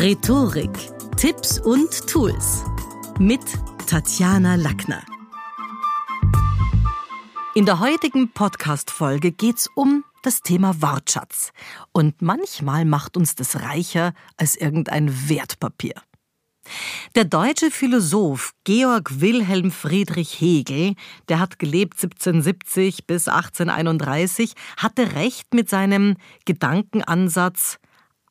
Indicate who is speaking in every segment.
Speaker 1: Rhetorik, Tipps und Tools mit Tatjana Lackner. In der heutigen Podcast-Folge geht's um das Thema Wortschatz. Und manchmal macht uns das reicher als irgendein Wertpapier. Der deutsche Philosoph Georg Wilhelm Friedrich Hegel, der hat gelebt 1770 bis 1831, hatte recht mit seinem Gedankenansatz,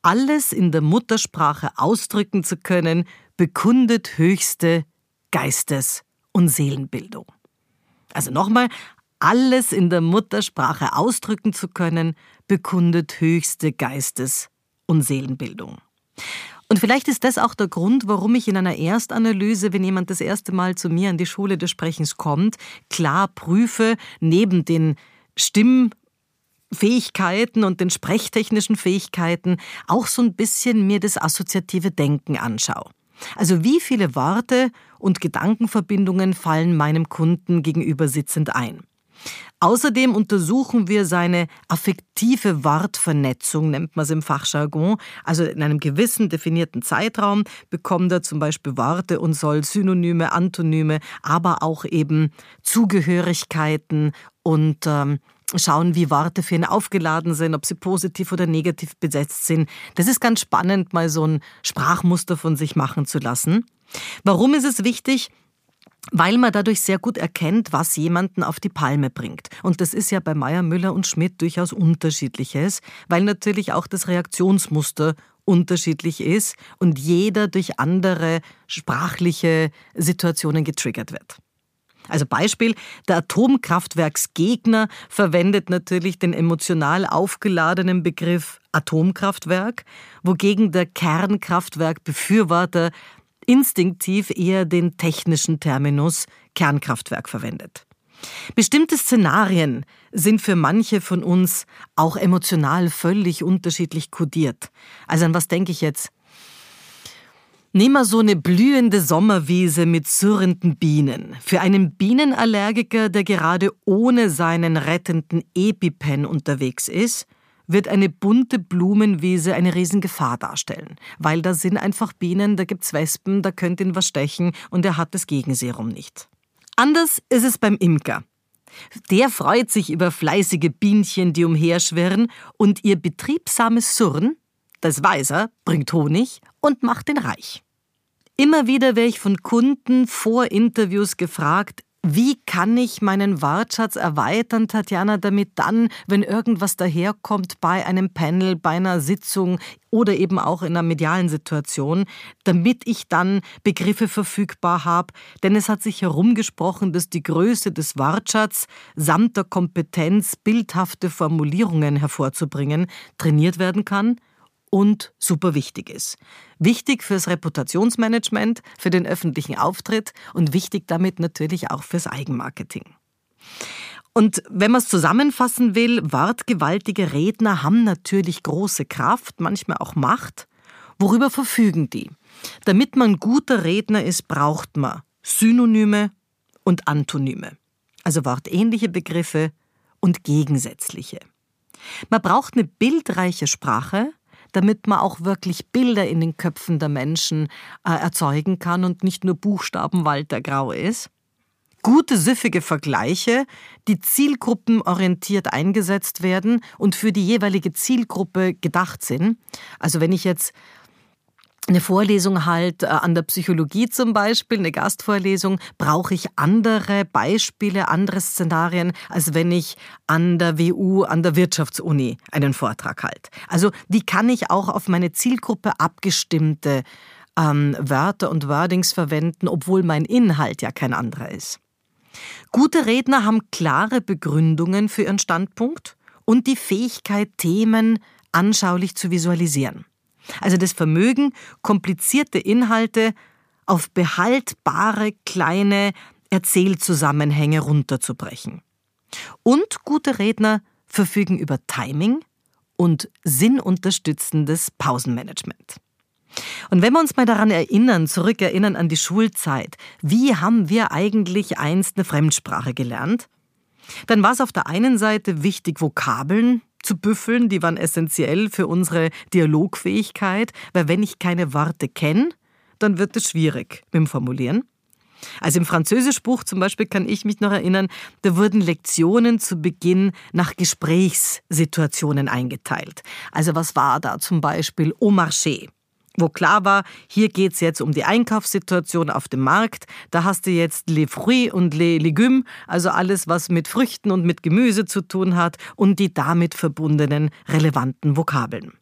Speaker 1: alles in der Muttersprache ausdrücken zu können, bekundet höchste Geistes- und Seelenbildung. Also nochmal, alles in der Muttersprache ausdrücken zu können, bekundet höchste Geistes- und Seelenbildung. Und vielleicht ist das auch der Grund, warum ich in einer Erstanalyse, wenn jemand das erste Mal zu mir an die Schule des Sprechens kommt, klar prüfe, neben den Stimm- Fähigkeiten und den sprechtechnischen Fähigkeiten auch so ein bisschen mir das assoziative Denken anschaue. Also wie viele Worte und Gedankenverbindungen fallen meinem Kunden gegenüber sitzend ein. Außerdem untersuchen wir seine affektive Wortvernetzung, nennt man es im Fachjargon. Also in einem gewissen definierten Zeitraum bekommt er zum Beispiel Worte und soll Synonyme, Antonyme, aber auch eben Zugehörigkeiten und ähm, schauen, wie Worte für ihn aufgeladen sind, ob sie positiv oder negativ besetzt sind. Das ist ganz spannend, mal so ein Sprachmuster von sich machen zu lassen. Warum ist es wichtig? Weil man dadurch sehr gut erkennt, was jemanden auf die Palme bringt. Und das ist ja bei Meyer, Müller und Schmidt durchaus unterschiedliches, weil natürlich auch das Reaktionsmuster unterschiedlich ist und jeder durch andere sprachliche Situationen getriggert wird. Also Beispiel, der Atomkraftwerksgegner verwendet natürlich den emotional aufgeladenen Begriff Atomkraftwerk, wogegen der Kernkraftwerkbefürworter instinktiv eher den technischen Terminus Kernkraftwerk verwendet. Bestimmte Szenarien sind für manche von uns auch emotional völlig unterschiedlich kodiert. Also an was denke ich jetzt? Nimm mal so eine blühende Sommerwiese mit surrenden Bienen. Für einen Bienenallergiker, der gerade ohne seinen rettenden EpiPen unterwegs ist, wird eine bunte Blumenwiese eine Riesengefahr darstellen. Weil da sind einfach Bienen, da gibt's Wespen, da könnte ihn was stechen und er hat das Gegenserum nicht. Anders ist es beim Imker. Der freut sich über fleißige Bienchen, die umherschwirren und ihr betriebsames Surren das weiß er, bringt Honig und macht ihn reich. Immer wieder werde ich von Kunden vor Interviews gefragt, wie kann ich meinen Wortschatz erweitern, Tatjana, damit dann, wenn irgendwas daherkommt bei einem Panel, bei einer Sitzung oder eben auch in einer medialen Situation, damit ich dann Begriffe verfügbar habe? Denn es hat sich herumgesprochen, dass die Größe des Wortschatzes samt der Kompetenz, bildhafte Formulierungen hervorzubringen, trainiert werden kann und super wichtig ist. Wichtig fürs Reputationsmanagement, für den öffentlichen Auftritt und wichtig damit natürlich auch fürs Eigenmarketing. Und wenn man es zusammenfassen will, wortgewaltige Redner haben natürlich große Kraft, manchmal auch Macht. Worüber verfügen die? Damit man guter Redner ist, braucht man Synonyme und Antonyme, also wortähnliche Begriffe und gegensätzliche. Man braucht eine bildreiche Sprache, damit man auch wirklich Bilder in den Köpfen der Menschen äh, erzeugen kann und nicht nur Buchstabenwald, der grau ist. Gute, süffige Vergleiche, die zielgruppenorientiert eingesetzt werden und für die jeweilige Zielgruppe gedacht sind. Also wenn ich jetzt eine Vorlesung halt äh, an der Psychologie zum Beispiel, eine Gastvorlesung, brauche ich andere Beispiele, andere Szenarien, als wenn ich an der WU, an der Wirtschaftsuni einen Vortrag halt. Also wie kann ich auch auf meine Zielgruppe abgestimmte ähm, Wörter und Wordings verwenden, obwohl mein Inhalt ja kein anderer ist. Gute Redner haben klare Begründungen für ihren Standpunkt und die Fähigkeit, Themen anschaulich zu visualisieren. Also das Vermögen, komplizierte Inhalte auf behaltbare kleine Erzählzusammenhänge runterzubrechen. Und gute Redner verfügen über Timing und sinnunterstützendes Pausenmanagement. Und wenn wir uns mal daran erinnern, zurückerinnern an die Schulzeit, wie haben wir eigentlich einst eine Fremdsprache gelernt? Dann war es auf der einen Seite wichtig, Vokabeln zu büffeln, die waren essentiell für unsere Dialogfähigkeit, weil wenn ich keine Worte kenne, dann wird es schwierig mit dem Formulieren. Also im Französischbuch zum Beispiel kann ich mich noch erinnern, da wurden Lektionen zu Beginn nach Gesprächssituationen eingeteilt. Also was war da zum Beispiel au marché? Wo klar war, hier geht es jetzt um die Einkaufssituation auf dem Markt. Da hast du jetzt les fruits und les légumes, also alles, was mit Früchten und mit Gemüse zu tun hat und die damit verbundenen relevanten Vokabeln.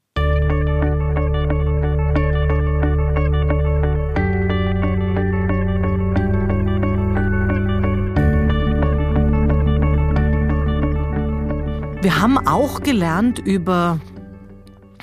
Speaker 1: Wir haben auch gelernt über,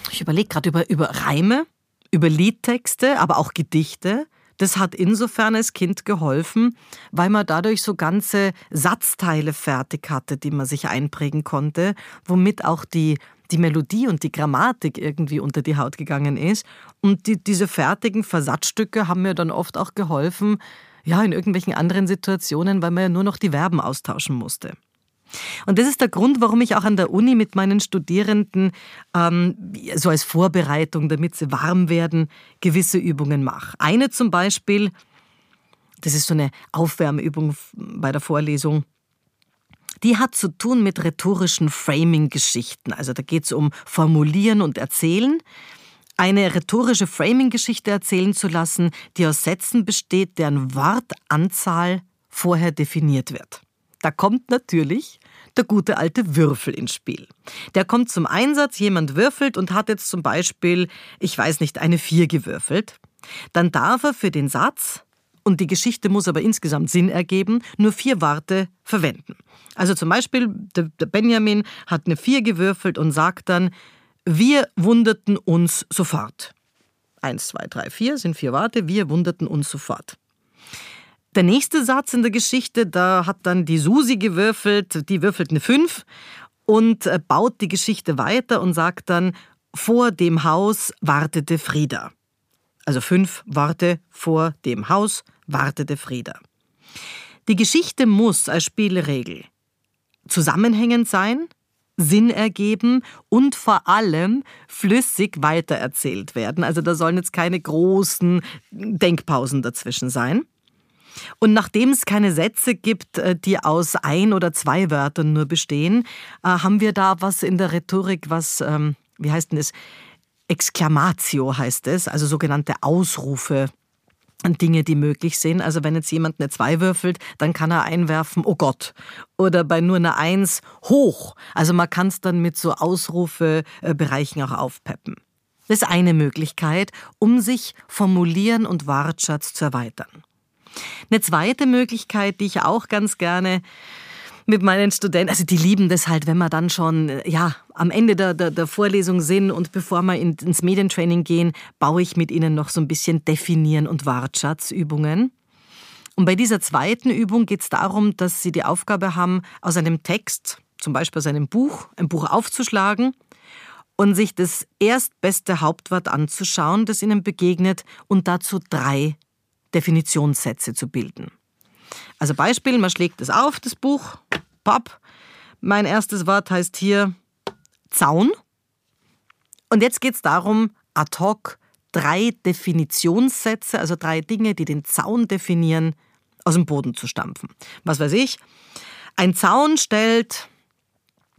Speaker 1: ich überlege gerade über, über Reime, über Liedtexte, aber auch Gedichte. Das hat insofern als Kind geholfen, weil man dadurch so ganze Satzteile fertig hatte, die man sich einprägen konnte, womit auch die, die Melodie und die Grammatik irgendwie unter die Haut gegangen ist. Und die, diese fertigen Versatzstücke haben mir dann oft auch geholfen, ja, in irgendwelchen anderen Situationen, weil man ja nur noch die Verben austauschen musste. Und das ist der Grund, warum ich auch an der Uni mit meinen Studierenden ähm, so als Vorbereitung, damit sie warm werden, gewisse Übungen mache. Eine zum Beispiel, das ist so eine Aufwärmübung bei der Vorlesung, die hat zu tun mit rhetorischen Framing-Geschichten. Also da geht es um Formulieren und Erzählen. Eine rhetorische Framing-Geschichte erzählen zu lassen, die aus Sätzen besteht, deren Wortanzahl vorher definiert wird. Da kommt natürlich der gute alte Würfel ins Spiel. Der kommt zum Einsatz, jemand würfelt und hat jetzt zum Beispiel, ich weiß nicht, eine Vier gewürfelt. Dann darf er für den Satz, und die Geschichte muss aber insgesamt Sinn ergeben, nur vier Worte verwenden. Also zum Beispiel, der Benjamin hat eine Vier gewürfelt und sagt dann, wir wunderten uns sofort. Eins, zwei, drei, vier sind vier Worte, wir wunderten uns sofort. Der nächste Satz in der Geschichte, da hat dann die Susi gewürfelt, die würfelt eine 5 und äh, baut die Geschichte weiter und sagt dann, vor dem Haus wartete Frieda. Also fünf Worte vor dem Haus wartete Frieda. Die Geschichte muss als Spielregel zusammenhängend sein, Sinn ergeben und vor allem flüssig weitererzählt werden. Also da sollen jetzt keine großen Denkpausen dazwischen sein. Und nachdem es keine Sätze gibt, äh, die aus ein oder zwei Wörtern nur bestehen, äh, haben wir da was in der Rhetorik, was, ähm, wie heißt denn das? Exklamatio heißt es, also sogenannte Ausrufe. Dinge, die möglich sind. Also wenn jetzt jemand eine 2 würfelt, dann kann er einwerfen, oh Gott. Oder bei nur einer 1, hoch. Also man kann es dann mit so Ausrufebereichen auch aufpeppen. Das ist eine Möglichkeit, um sich Formulieren und Wortschatz zu erweitern. Eine zweite Möglichkeit, die ich auch ganz gerne mit meinen Studenten, also die lieben das halt, wenn wir dann schon ja, am Ende der, der, der Vorlesung sind und bevor wir in, ins Medientraining gehen, baue ich mit ihnen noch so ein bisschen Definieren und Wortschatzübungen. Und bei dieser zweiten Übung geht es darum, dass sie die Aufgabe haben, aus einem Text, zum Beispiel aus einem Buch, ein Buch aufzuschlagen und sich das erstbeste Hauptwort anzuschauen, das ihnen begegnet und dazu drei Definitionssätze zu bilden. Also Beispiel, man schlägt es auf, das Buch, pop. Mein erstes Wort heißt hier Zaun. Und jetzt geht es darum, ad hoc drei Definitionssätze, also drei Dinge, die den Zaun definieren, aus dem Boden zu stampfen. Was weiß ich? Ein Zaun stellt,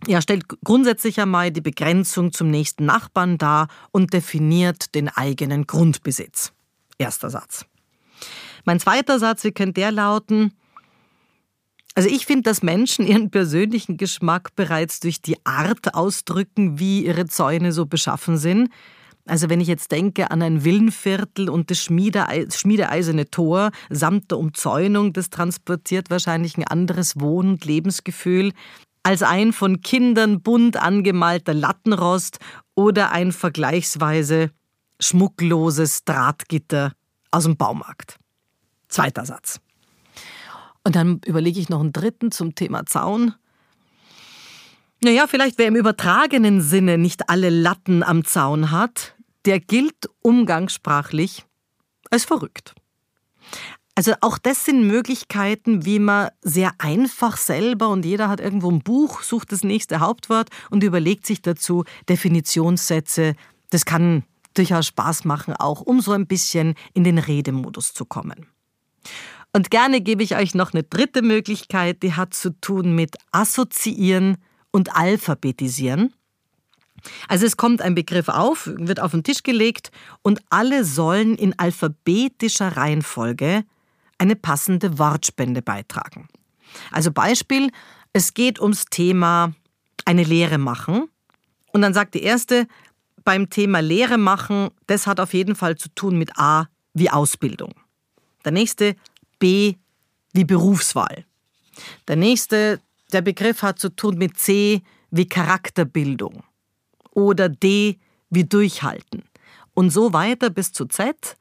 Speaker 1: ja, stellt grundsätzlich einmal die Begrenzung zum nächsten Nachbarn dar und definiert den eigenen Grundbesitz. Erster Satz. Mein zweiter Satz, wie könnte der lauten? Also ich finde, dass Menschen ihren persönlichen Geschmack bereits durch die Art ausdrücken, wie ihre Zäune so beschaffen sind. Also wenn ich jetzt denke an ein Villenviertel und das schmiedeeiserne Tor samt der Umzäunung, das transportiert wahrscheinlich ein anderes Wohn- und Lebensgefühl als ein von Kindern bunt angemalter Lattenrost oder ein vergleichsweise schmuckloses Drahtgitter aus dem Baumarkt. Zweiter Satz. Und dann überlege ich noch einen dritten zum Thema Zaun. Naja, vielleicht wer im übertragenen Sinne nicht alle Latten am Zaun hat, der gilt umgangssprachlich als verrückt. Also auch das sind Möglichkeiten, wie man sehr einfach selber und jeder hat irgendwo ein Buch, sucht das nächste Hauptwort und überlegt sich dazu Definitionssätze. Das kann durchaus Spaß machen, auch um so ein bisschen in den Redemodus zu kommen. Und gerne gebe ich euch noch eine dritte Möglichkeit, die hat zu tun mit Assoziieren und Alphabetisieren. Also es kommt ein Begriff auf, wird auf den Tisch gelegt und alle sollen in alphabetischer Reihenfolge eine passende Wortspende beitragen. Also Beispiel, es geht ums Thema eine Lehre machen und dann sagt die erste, beim Thema Lehre machen, das hat auf jeden Fall zu tun mit A wie Ausbildung. Der nächste B wie Berufswahl. Der nächste, der Begriff hat zu tun mit C wie Charakterbildung oder D wie Durchhalten und so weiter bis zu Z,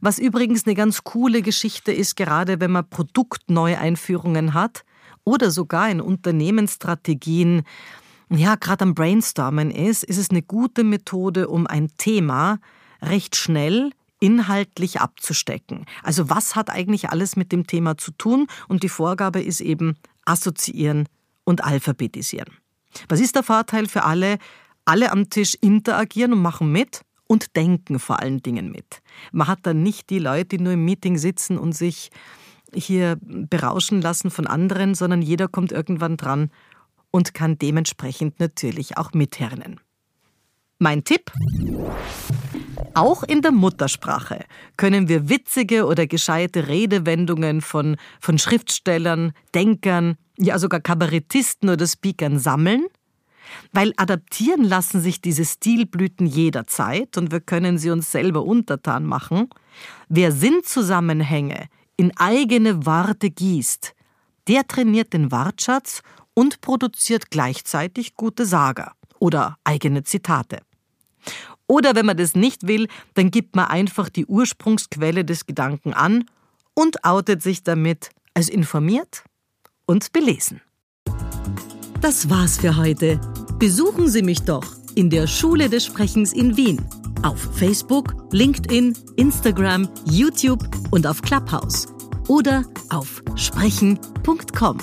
Speaker 1: was übrigens eine ganz coole Geschichte ist, gerade wenn man Produktneueinführungen hat oder sogar in Unternehmensstrategien, ja, gerade am Brainstormen ist, ist es eine gute Methode, um ein Thema recht schnell inhaltlich abzustecken. Also was hat eigentlich alles mit dem Thema zu tun? Und die Vorgabe ist eben assoziieren und alphabetisieren. Was ist der Vorteil für alle? Alle am Tisch interagieren und machen mit und denken vor allen Dingen mit. Man hat dann nicht die Leute, die nur im Meeting sitzen und sich hier berauschen lassen von anderen, sondern jeder kommt irgendwann dran und kann dementsprechend natürlich auch mithirnen. Mein Tipp? Auch in der Muttersprache können wir witzige oder gescheite Redewendungen von, von Schriftstellern, Denkern, ja sogar Kabarettisten oder Speakern sammeln, weil adaptieren lassen sich diese Stilblüten jederzeit und wir können sie uns selber untertan machen. Wer Sinnzusammenhänge in eigene Worte gießt, der trainiert den Wortschatz und produziert gleichzeitig gute Sager oder eigene Zitate. Oder wenn man das nicht will, dann gibt man einfach die Ursprungsquelle des Gedanken an und outet sich damit als informiert und belesen. Das war's für heute. Besuchen Sie mich doch in der Schule des Sprechens in Wien. Auf Facebook, LinkedIn, Instagram, YouTube und auf Clubhouse. Oder auf sprechen.com.